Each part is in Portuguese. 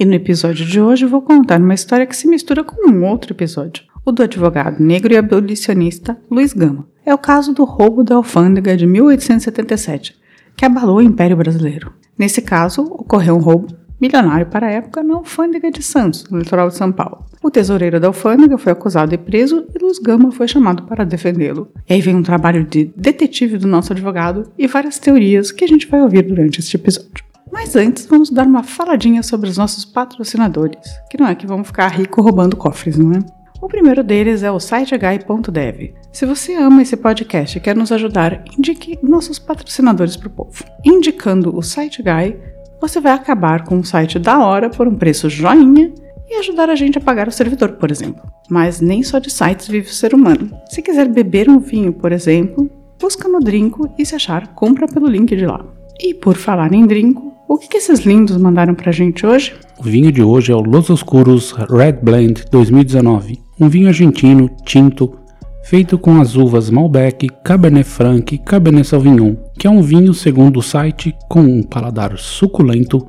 E no episódio de hoje vou contar uma história que se mistura com um outro episódio, o do advogado negro e abolicionista Luiz Gama. É o caso do roubo da alfândega de 1877, que abalou o Império Brasileiro. Nesse caso, ocorreu um roubo milionário para a época na alfândega de Santos, no litoral de São Paulo. O tesoureiro da alfândega foi acusado e preso e Luiz Gama foi chamado para defendê-lo. E aí vem um trabalho de detetive do nosso advogado e várias teorias que a gente vai ouvir durante este episódio. Mas antes, vamos dar uma faladinha sobre os nossos patrocinadores, que não é que vamos ficar rico roubando cofres, não é? O primeiro deles é o siteguy.dev. Se você ama esse podcast e quer nos ajudar, indique nossos patrocinadores para o povo. Indicando o SiteGuy, você vai acabar com um site da hora por um preço joinha e ajudar a gente a pagar o servidor, por exemplo. Mas nem só de sites vive o ser humano. Se quiser beber um vinho, por exemplo, busca no Drinco e se achar, compra pelo link de lá. E por falar em Drinco, o que, que esses lindos mandaram pra gente hoje? O vinho de hoje é o Los Oscuros Red Blend 2019, um vinho argentino tinto feito com as uvas Malbec, Cabernet Franc e Cabernet Sauvignon, que é um vinho, segundo o site, com um paladar suculento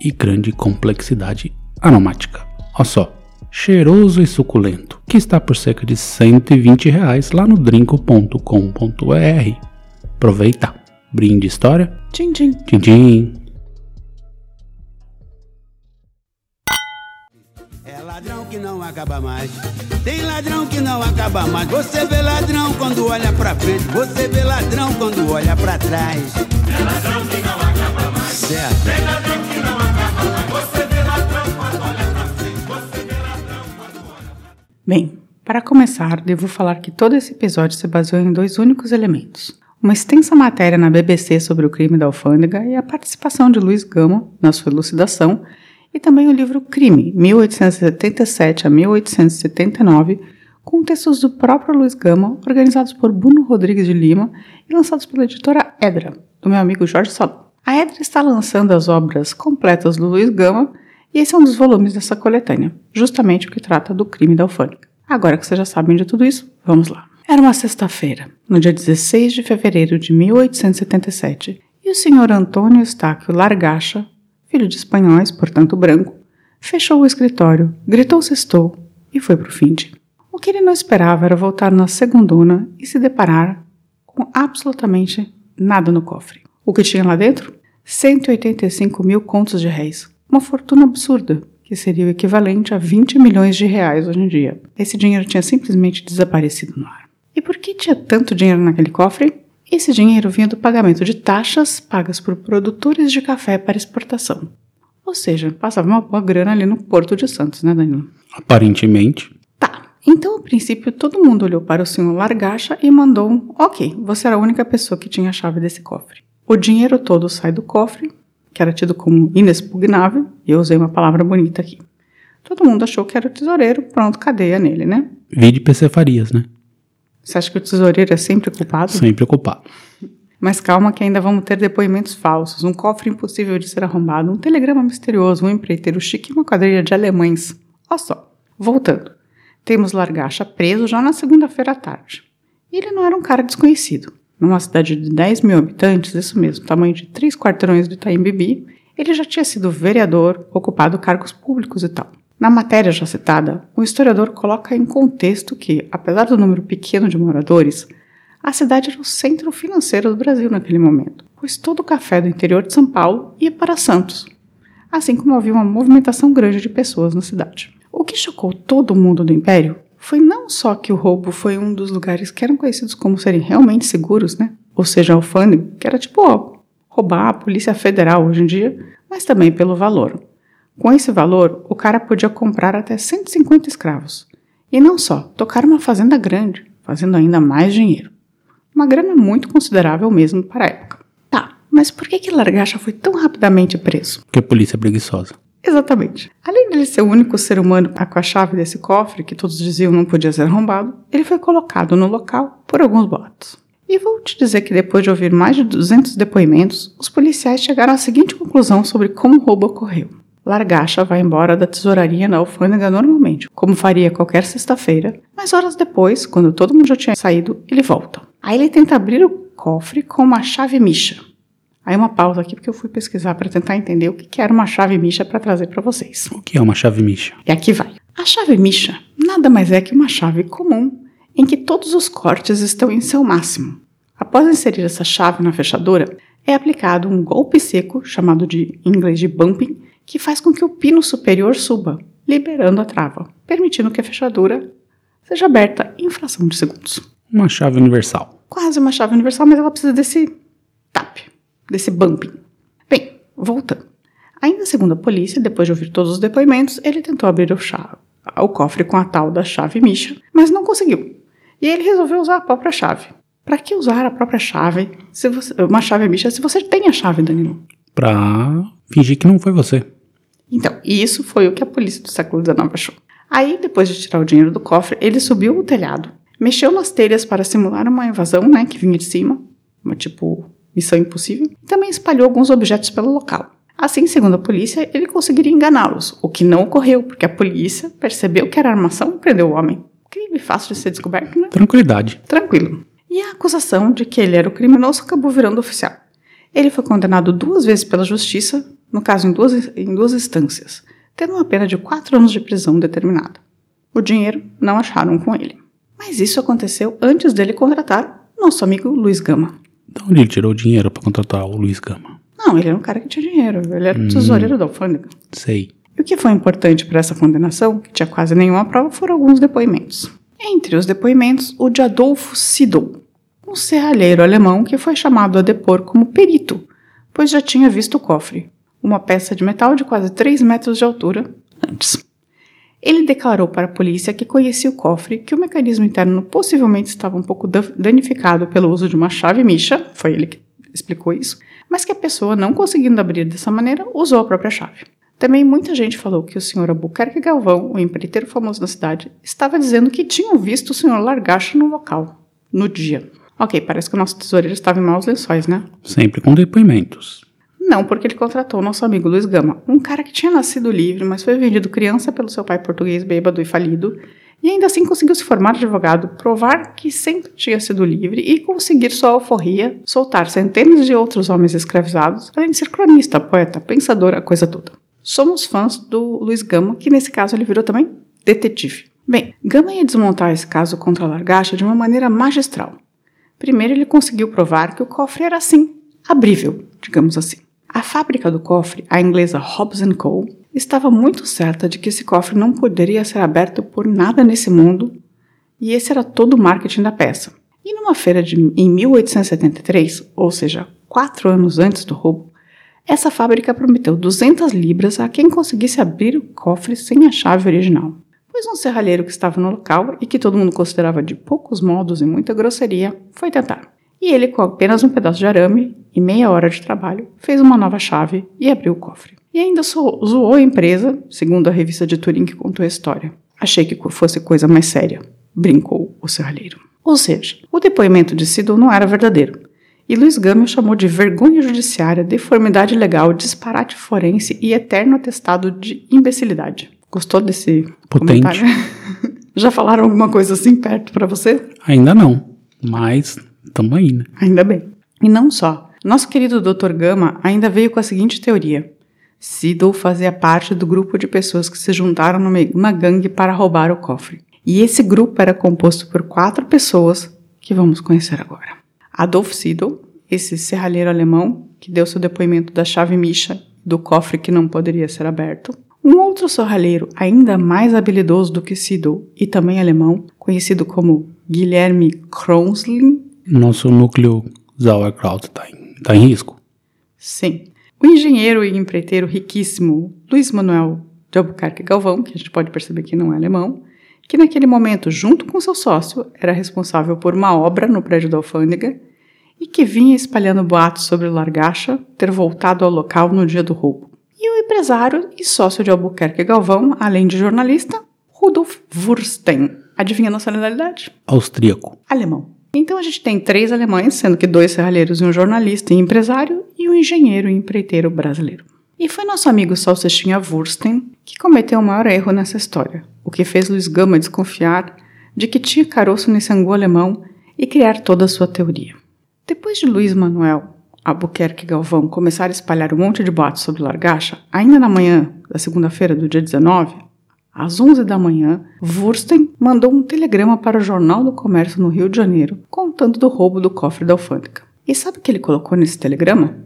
e grande complexidade aromática. Olha só, cheiroso e suculento, que está por cerca de 120 reais lá no drinco.com.br. Aproveita! Brinde história? Tchim, tchim. Tchim, tchim. Que não acaba mais. Tem ladrão que não acaba mais. Você vê ladrão quando olha pra frente. Você vê ladrão quando olha pra trás. É ladrão que não acaba mais. Certo. Tem ladrão que não acaba mais. Você vê ladrão quando olha pra frente. Você vê ladrão quando olha pra trás. Bem, para começar, devo falar que todo esse episódio se baseou em dois únicos elementos. Uma extensa matéria na BBC sobre o crime da alfândega e a participação de Luiz Gama na sua elucidação e também o livro Crime, 1877 a 1879, com textos do próprio Luiz Gama, organizados por Bruno Rodrigues de Lima e lançados pela editora Edra, do meu amigo Jorge Salom. A Edra está lançando as obras completas do Luiz Gama e esse é um dos volumes dessa coletânea, justamente o que trata do crime da alfândega. Agora que vocês já sabem de tudo isso, vamos lá. Era uma sexta-feira, no dia 16 de fevereiro de 1877, e o senhor Antônio Estáquio Largacha, filho de espanhóis, portanto branco, fechou o escritório, gritou sextou e foi para o finde. O que ele não esperava era voltar na segundona e se deparar com absolutamente nada no cofre. O que tinha lá dentro? 185 mil contos de réis, uma fortuna absurda, que seria o equivalente a 20 milhões de reais hoje em dia. Esse dinheiro tinha simplesmente desaparecido no ar. E por que tinha tanto dinheiro naquele cofre? Esse dinheiro vinha do pagamento de taxas pagas por produtores de café para exportação. Ou seja, passava uma boa grana ali no Porto de Santos, né, Danilo? Aparentemente. Tá. Então, a princípio, todo mundo olhou para o senhor Largacha e mandou um: Ok, você era a única pessoa que tinha a chave desse cofre. O dinheiro todo sai do cofre, que era tido como inexpugnável, e eu usei uma palavra bonita aqui. Todo mundo achou que era o tesoureiro, pronto, cadeia nele, né? Vi de PC Farias, né? Você acha que o tesoureiro é sempre culpado? Sempre culpado. Mas calma que ainda vamos ter depoimentos falsos, um cofre impossível de ser arrombado, um telegrama misterioso, um empreiteiro chique e uma quadrilha de alemães. Olha só. Voltando. Temos Largacha preso já na segunda-feira à tarde. Ele não era um cara desconhecido. Numa cidade de 10 mil habitantes, isso mesmo, tamanho de três quarteirões do Itaim Bibi, ele já tinha sido vereador, ocupado cargos públicos e tal. Na matéria já citada, o historiador coloca em contexto que, apesar do número pequeno de moradores, a cidade era o centro financeiro do Brasil naquele momento, pois todo o café do interior de São Paulo ia para Santos, assim como havia uma movimentação grande de pessoas na cidade. O que chocou todo mundo do Império foi não só que o roubo foi um dos lugares que eram conhecidos como serem realmente seguros, né? Ou seja, a alfândega, que era tipo ó, roubar a Polícia Federal hoje em dia, mas também pelo valor. Com esse valor, o cara podia comprar até 150 escravos. E não só, tocar uma fazenda grande, fazendo ainda mais dinheiro. Uma grana muito considerável mesmo para a época. Tá, mas por que que Largacha foi tão rapidamente preso? Porque a polícia é preguiçosa. Exatamente. Além de ele ser o único ser humano com a chave desse cofre, que todos diziam não podia ser arrombado, ele foi colocado no local por alguns boatos. E vou te dizer que depois de ouvir mais de 200 depoimentos, os policiais chegaram à seguinte conclusão sobre como o roubo ocorreu. Largacha vai embora da tesouraria na alfândega normalmente, como faria qualquer sexta-feira, mas horas depois, quando todo mundo já tinha saído, ele volta. Aí ele tenta abrir o cofre com uma chave micha. Aí uma pausa aqui porque eu fui pesquisar para tentar entender o que era uma chave micha para trazer para vocês. O que é uma chave micha? E aqui vai. A chave micha nada mais é que uma chave comum em que todos os cortes estão em seu máximo. Após inserir essa chave na fechadura, é aplicado um golpe seco, chamado de em inglês de bumping, que faz com que o pino superior suba, liberando a trava, permitindo que a fechadura seja aberta em fração de segundos. Uma chave universal. Quase uma chave universal, mas ela precisa desse tap, desse bumping. Bem, voltando. Ainda segundo a polícia, depois de ouvir todos os depoimentos, ele tentou abrir o, chave, o cofre com a tal da chave micha, mas não conseguiu. E ele resolveu usar a própria chave. Para que usar a própria chave, se você, uma chave micha, se você tem a chave, Danilo? Pra fingir que não foi você. Então, isso foi o que a polícia do século XIX achou. Aí, depois de tirar o dinheiro do cofre, ele subiu o telhado, mexeu nas telhas para simular uma invasão, né, que vinha de cima, uma tipo missão impossível, e também espalhou alguns objetos pelo local. Assim, segundo a polícia, ele conseguiria enganá-los, o que não ocorreu, porque a polícia percebeu que era armação e prendeu o homem. Crime fácil de ser descoberto, né? Tranquilidade. Tranquilo. E a acusação de que ele era o criminoso acabou virando oficial. Ele foi condenado duas vezes pela justiça, no caso em duas, em duas instâncias, tendo uma pena de quatro anos de prisão determinada. O dinheiro não acharam com ele. Mas isso aconteceu antes dele contratar nosso amigo Luiz Gama. De onde ele tirou o dinheiro pra contratar o Luiz Gama? Não, ele era um cara que tinha dinheiro, ele era Hum. tesoureiro da alfândega. Sei. E o que foi importante para essa condenação, que tinha quase nenhuma prova, foram alguns depoimentos. Entre os depoimentos, o de Adolfo Siddel, um serralheiro alemão que foi chamado a depor como perito, pois já tinha visto o cofre, uma peça de metal de quase 3 metros de altura, antes. Ele declarou para a polícia que conhecia o cofre, que o mecanismo interno possivelmente estava um pouco da- danificado pelo uso de uma chave micha, foi ele que explicou isso, mas que a pessoa, não conseguindo abrir dessa maneira, usou a própria chave. Também muita gente falou que o Sr. Albuquerque Galvão, o empreiteiro famoso da cidade, estava dizendo que tinham visto o Sr. Largacho no local, no dia. Ok, parece que o nosso tesoureiro estava em maus lençóis, né? Sempre com depoimentos. Não, porque ele contratou o nosso amigo Luiz Gama, um cara que tinha nascido livre, mas foi vendido criança pelo seu pai português bêbado e falido, e ainda assim conseguiu se formar advogado, provar que sempre tinha sido livre e conseguir sua alforria, soltar centenas de outros homens escravizados, além de ser cronista, poeta, pensador, a coisa toda. Somos fãs do Luiz Gama, que nesse caso ele virou também detetive. Bem, Gama ia desmontar esse caso contra a Largacha de uma maneira magistral. Primeiro, ele conseguiu provar que o cofre era assim, abrível, digamos assim. A fábrica do cofre, a inglesa Hobbs Co., estava muito certa de que esse cofre não poderia ser aberto por nada nesse mundo, e esse era todo o marketing da peça. E numa feira de, em 1873, ou seja, quatro anos antes do roubo, essa fábrica prometeu 200 libras a quem conseguisse abrir o cofre sem a chave original. Pois um serralheiro que estava no local e que todo mundo considerava de poucos modos e muita grosseria foi tentar. E ele, com apenas um pedaço de arame e meia hora de trabalho, fez uma nova chave e abriu o cofre. E ainda zo- zoou a empresa, segundo a revista de Turim que contou a história. Achei que fosse coisa mais séria, brincou o serralheiro. Ou seja, o depoimento de Siddle não era verdadeiro. E Luiz Gama o chamou de vergonha judiciária, deformidade legal, disparate forense e eterno atestado de imbecilidade. Gostou desse Potente. comentário? Já falaram alguma coisa assim perto pra você? Ainda não. Mas tamo aí, né? Ainda bem. E não só. Nosso querido Dr. Gama ainda veio com a seguinte teoria. Siddle fazia parte do grupo de pessoas que se juntaram numa uma gangue para roubar o cofre. E esse grupo era composto por quatro pessoas que vamos conhecer agora. Adolf Siddle, esse serralheiro alemão que deu seu depoimento da chave micha do cofre que não poderia ser aberto. Um outro serralheiro ainda mais habilidoso do que Siddle e também alemão, conhecido como Guilherme Kronslin, Nosso núcleo Sauerkraut tá em, tá em risco. Sim. O engenheiro e empreiteiro riquíssimo Luiz Manuel de Albuquerque Galvão, que a gente pode perceber que não é alemão, que naquele momento, junto com seu sócio, era responsável por uma obra no prédio da alfândega e que vinha espalhando boatos sobre o Largacha ter voltado ao local no dia do roubo. E o empresário e sócio de Albuquerque Galvão, além de jornalista, Rudolf Wursten. Adivinha a nacionalidade? Austríaco. Alemão. Então a gente tem três alemães, sendo que dois serralheiros e um jornalista e empresário, e um engenheiro e empreiteiro brasileiro. E foi nosso amigo Salsichinha Wursten que cometeu o maior erro nessa história, o que fez Luiz Gama desconfiar de que tinha caroço nesse angu alemão e criar toda a sua teoria. Depois de Luiz Manuel Albuquerque Galvão começar a espalhar um monte de boatos sobre Largacha, ainda na manhã da segunda-feira do dia 19, às 11 da manhã, Wursten mandou um telegrama para o Jornal do Comércio no Rio de Janeiro, contando do roubo do cofre da alfândega. E sabe o que ele colocou nesse telegrama?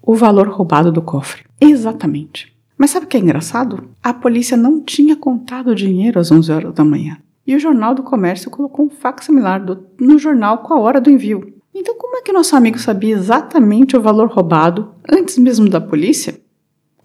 O valor roubado do cofre. Exatamente. Mas sabe o que é engraçado? A polícia não tinha contado o dinheiro às 11 horas da manhã. E o Jornal do Comércio colocou um fax similar do, no jornal com a hora do envio. Então, como é que nosso amigo sabia exatamente o valor roubado antes mesmo da polícia?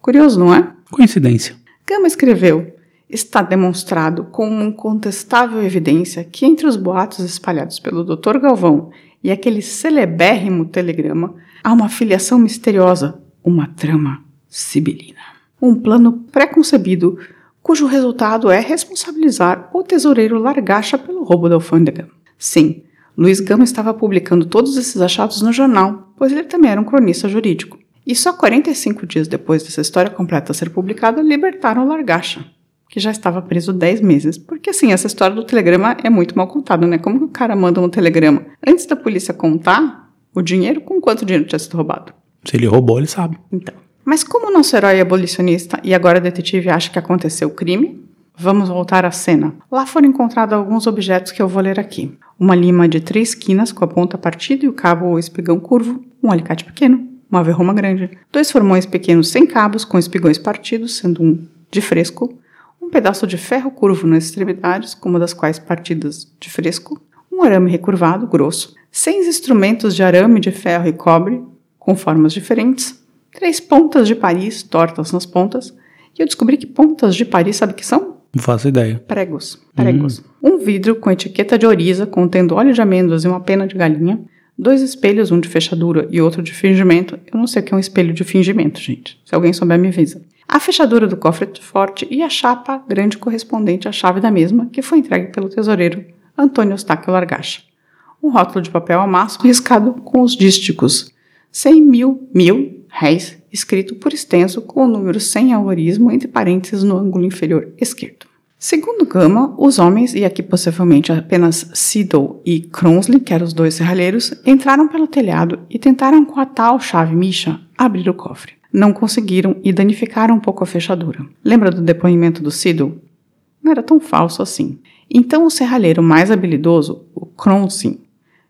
Curioso, não é? Coincidência. Gama escreveu: Está demonstrado com uma incontestável evidência que entre os boatos espalhados pelo Dr. Galvão e aquele celebérrimo telegrama há uma filiação misteriosa, uma trama sibilina. Um plano pré-concebido cujo resultado é responsabilizar o tesoureiro Largacha pelo roubo da alfândega. Sim, Luiz Gama estava publicando todos esses achados no jornal, pois ele também era um cronista jurídico. E só 45 dias depois dessa história completa ser publicada, libertaram Largacha, que já estava preso 10 meses. Porque assim, essa história do telegrama é muito mal contada, né? Como que o cara manda um telegrama antes da polícia contar o dinheiro, com quanto dinheiro tinha sido roubado? Se ele roubou, ele sabe. Então. Mas como o nosso herói abolicionista e agora detetive acha que aconteceu o crime, vamos voltar à cena. Lá foram encontrados alguns objetos que eu vou ler aqui. Uma lima de três esquinas com a ponta partida e o cabo ou espigão curvo, um alicate pequeno, uma verruma grande, dois formões pequenos sem cabos com espigões partidos, sendo um de fresco, um pedaço de ferro curvo nas extremidades, uma das quais partidas de fresco, um arame recurvado, grosso, seis instrumentos de arame de ferro e cobre, com formas diferentes, três pontas de Paris tortas nas pontas, e eu descobri que pontas de Paris, sabe que são? Não faço ideia. Pregos. Pregos. Um vidro com etiqueta de oriza contendo óleo de amêndoas e uma pena de galinha. Dois espelhos, um de fechadura e outro de fingimento. Eu não sei o que é um espelho de fingimento, gente. Se alguém souber, me avisa. A fechadura do cofre forte e a chapa grande correspondente à chave da mesma, que foi entregue pelo tesoureiro Antônio Eustáquio Largacha. Um rótulo de papel amasso riscado com os dísticos 100 mil, mil réis, escrito por extenso com o número 100 algorismo entre parênteses no ângulo inferior esquerdo. Segundo Gama, os homens, e aqui possivelmente apenas Siddle e Cronsley, que eram os dois serralheiros, entraram pelo telhado e tentaram com a tal chave Misha abrir o cofre. Não conseguiram e danificaram um pouco a fechadura. Lembra do depoimento do Siddle? Não era tão falso assim. Então o serralheiro mais habilidoso, o Cronsley,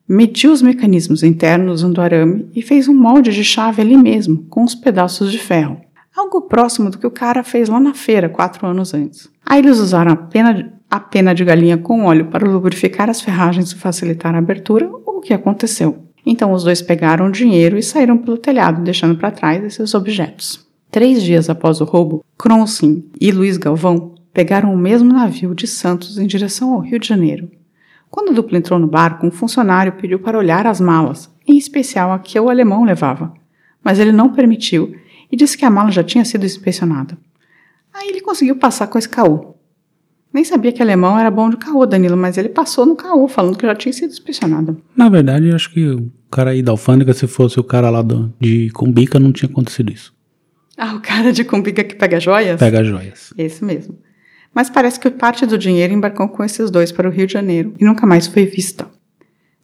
mediu os mecanismos internos do arame e fez um molde de chave ali mesmo, com os pedaços de ferro. Algo próximo do que o cara fez lá na feira quatro anos antes. Aí eles usaram a pena, de, a pena de galinha com óleo para lubrificar as ferragens e facilitar a abertura, o que aconteceu. Então os dois pegaram o dinheiro e saíram pelo telhado, deixando para trás esses objetos. Três dias após o roubo, Cronsin e Luiz Galvão pegaram o mesmo navio de Santos em direção ao Rio de Janeiro. Quando a dupla entrou no barco, um funcionário pediu para olhar as malas, em especial a que o alemão levava. Mas ele não permitiu e disse que a mala já tinha sido inspecionada. Aí ele conseguiu passar com esse caô. Nem sabia que alemão era bom de caô, Danilo, mas ele passou no caô, falando que já tinha sido inspecionada. Na verdade, eu acho que o cara aí da alfândega, se fosse o cara lá do, de Cumbica, não tinha acontecido isso. Ah, o cara de Cumbica que pega joias? Pega joias. Esse mesmo. Mas parece que parte do dinheiro embarcou com esses dois para o Rio de Janeiro e nunca mais foi vista.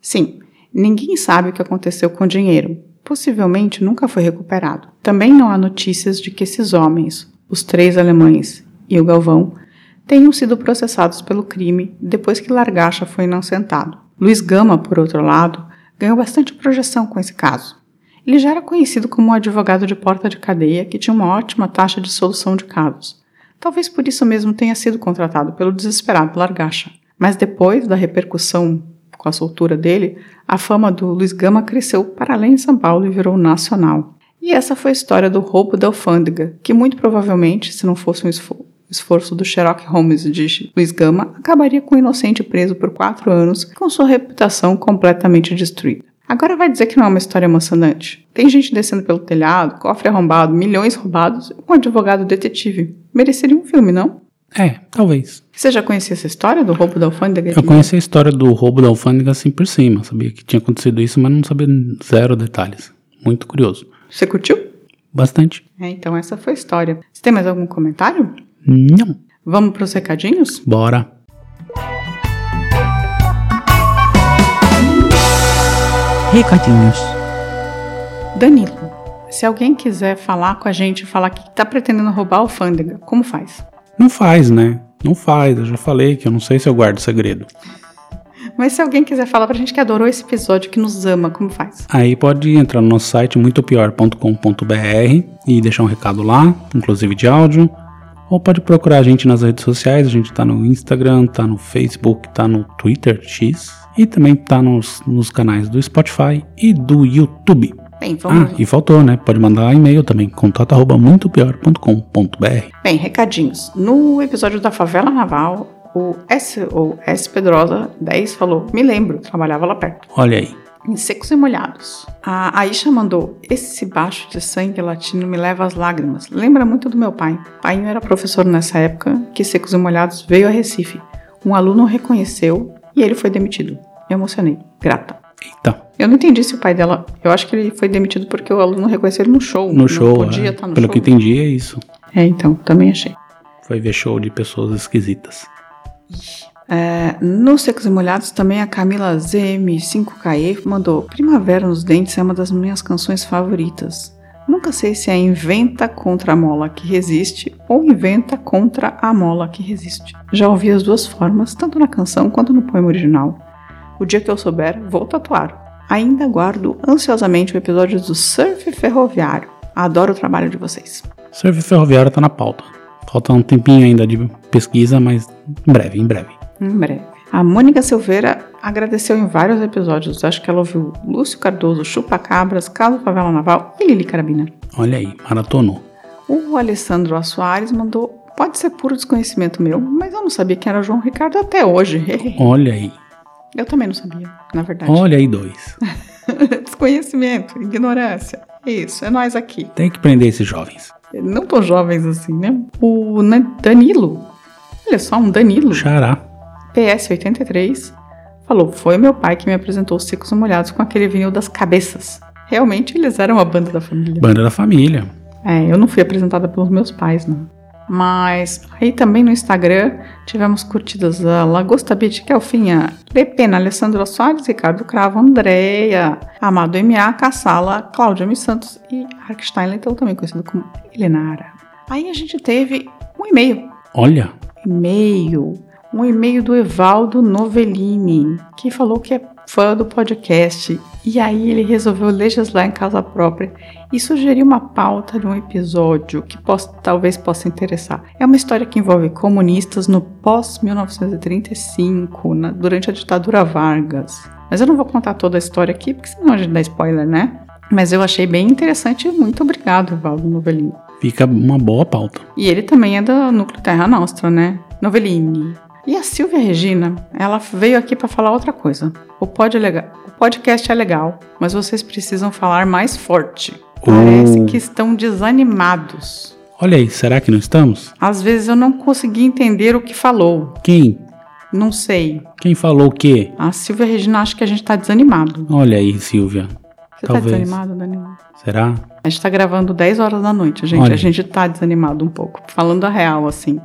Sim, ninguém sabe o que aconteceu com o dinheiro. Possivelmente nunca foi recuperado. Também não há notícias de que esses homens, os três alemães e o Galvão, tenham sido processados pelo crime depois que Largacha foi inocentado. Luiz Gama, por outro lado, ganhou bastante projeção com esse caso. Ele já era conhecido como um advogado de porta de cadeia que tinha uma ótima taxa de solução de casos. Talvez por isso mesmo tenha sido contratado pelo desesperado Largacha. Mas depois da repercussão com a soltura dele, a fama do Luiz Gama cresceu para além de São Paulo e virou nacional. E essa foi a história do roubo da alfândega, que muito provavelmente, se não fosse um esforço do Sherlock Holmes de Luiz Gama, acabaria com o inocente preso por quatro anos, com sua reputação completamente destruída. Agora vai dizer que não é uma história emocionante? Tem gente descendo pelo telhado, cofre arrombado, milhões roubados, um advogado detetive. Mereceria um filme, não? É, talvez. Você já conhecia essa história do roubo da alfândega? Eu conheci a história do roubo da alfândega assim por cima. Sabia que tinha acontecido isso, mas não sabia zero detalhes. Muito curioso. Você curtiu? Bastante. É, então essa foi a história. Você tem mais algum comentário? Não. Vamos para os recadinhos? Bora. Recadinhos. Danilo, se alguém quiser falar com a gente, falar que tá pretendendo roubar a alfândega, como faz? Não faz, né? Não faz. Eu já falei que eu não sei se eu guardo segredo. Mas se alguém quiser falar pra gente que adorou esse episódio, que nos ama, como faz? Aí pode entrar no nosso site muitopior.com.br e deixar um recado lá, inclusive de áudio. Ou pode procurar a gente nas redes sociais, a gente tá no Instagram, tá no Facebook, tá no Twitter X e também tá nos, nos canais do Spotify e do YouTube. Bem, vamos. Ah, e faltou, né? Pode mandar e-mail também, contato arroba muitopior.com.br. Bem, recadinhos. No episódio da Favela Naval, o S, ou S Pedrosa 10 falou: Me lembro, trabalhava lá perto. Olha aí. Em secos e molhados. A Aisha mandou: Esse baixo de sangue latino me leva às lágrimas. Lembra muito do meu pai. Pai era professor nessa época que Secos e Molhados veio a Recife. Um aluno reconheceu e ele foi demitido. Me emocionei. Grata. Eita. Eu não entendi se o pai dela. Eu acho que ele foi demitido porque o aluno reconheceu ele no show. No show, Podia é, estar no pelo show. que entendi, é isso. É, então, também achei. Foi ver show de pessoas esquisitas. É, no Secos e Molhados também a Camila ZM5KE mandou Primavera nos Dentes é uma das minhas canções favoritas. Nunca sei se é inventa contra a mola que resiste ou inventa contra a mola que resiste. Já ouvi as duas formas, tanto na canção quanto no poema original. O dia que eu souber, vou tatuar. Ainda aguardo ansiosamente o episódio do Surf Ferroviário. Adoro o trabalho de vocês. Surf ferroviário tá na pauta. Falta um tempinho ainda de pesquisa, mas em breve, em breve. Em breve. A Mônica Silveira agradeceu em vários episódios. Acho que ela ouviu Lúcio Cardoso, Chupa Cabras, Caso Favela Naval e Lili Carabina. Olha aí, maratonou. O Alessandro Soares mandou. Pode ser puro desconhecimento meu, mas eu não sabia quem era o João Ricardo até hoje. Olha aí. Eu também não sabia, na verdade. Olha aí, dois. Desconhecimento, ignorância. Isso, é nós aqui. Tem que prender esses jovens. Não tão jovens assim, né? O Danilo. Olha só, um Danilo. Xará. PS83 falou: Foi meu pai que me apresentou os Secos e Molhados com aquele vinil das cabeças. Realmente eles eram a banda da família. Banda da família. É, eu não fui apresentada pelos meus pais, não. Mas aí também no Instagram tivemos curtidas a Lagosta Beach, Kelfinha, Lepena, Alessandro Soares, Ricardo Cravo, Andréia, Amado M.A., Cassala, Cláudia M. Santos e Ark Steinletel, também conhecido como Helenara. Aí a gente teve um e-mail Olha, e-mail, um e-mail do Evaldo Novellini, que falou que é fã do podcast. E aí ele resolveu legislar em casa própria e sugerir uma pauta de um episódio que possa- talvez possa interessar. É uma história que envolve comunistas no pós-1935, na- durante a ditadura Vargas. Mas eu não vou contar toda a história aqui, porque senão a gente dá spoiler, né? Mas eu achei bem interessante e muito obrigado, Evaldo Novellini. fica uma boa pauta. E ele também é do Núcleo Terra Nostra, né? Novellini. E a Silvia Regina, ela veio aqui para falar outra coisa. O, pod é legal- o podcast é legal, mas vocês precisam falar mais forte. Parece Oh. que estão desanimados. Olha aí, será que não estamos? Às vezes eu não consegui entender o que falou. Quem? Não sei. Quem falou o quê? A Silvia Regina acha que a gente tá desanimado. Olha aí, Silvia. Você tá Talvez. desanimado, Danilo? Será? A gente tá gravando 10 horas da noite, gente. Olha. A gente tá desanimado um pouco. Falando a real, assim.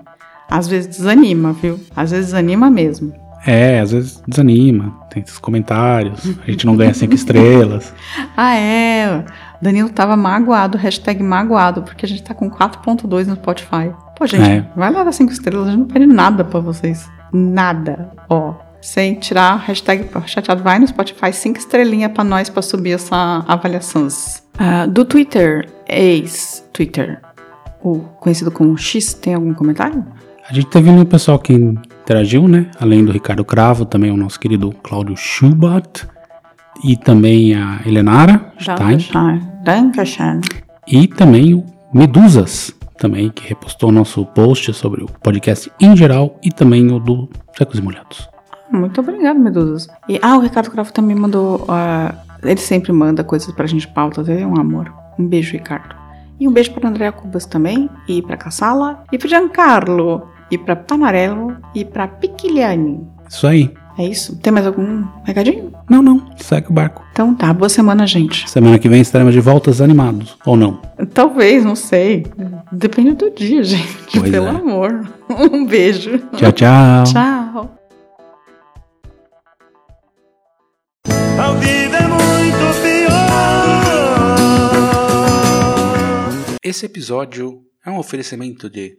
Às vezes desanima, viu? Às vezes desanima mesmo. É, às vezes desanima. Tem esses comentários. A gente não ganha cinco estrelas. Ah, é. Danilo tava magoado, hashtag magoado, porque a gente tá com 4.2 no Spotify. Pô, gente, É. vai lá dar 5 estrelas, a gente não pede nada pra vocês. Nada. Ó, sem tirar hashtag chateado, vai no Spotify, 5 estrelinhas pra nós pra subir essa avaliação. Ah, do Twitter, ex-Twitter, o conhecido como X, tem algum comentário? A gente teve um pessoal que interagiu, né? Além do Ricardo Cravo, também o nosso querido Cláudio Schubert. E também a Helenara Stein. Dankeschön. E também o Medusas, também, que repostou o nosso post sobre o podcast em geral e também o do Secos e Molhados. Muito obrigado, Medusas. E, ah, o Ricardo Cravo também mandou ah, Ele sempre manda coisas pra gente pautas, ele é um amor. Um beijo, Ricardo. E um beijo pra Andréa Cubas também, e pra Cassala, e pro Giancarlo, e pra Panarello, e pra Piquiliani. Isso aí. É isso? Tem mais algum recadinho? Não, não. Segue o barco. Então tá, boa semana, gente. Semana que vem estaremos de voltas animados. Ou não? Talvez, não sei. Depende do dia, gente. Pois Pelo é. amor. Um beijo. Tchau, tchau. Tchau. Ao vivo é muito pior. Esse episódio é um oferecimento de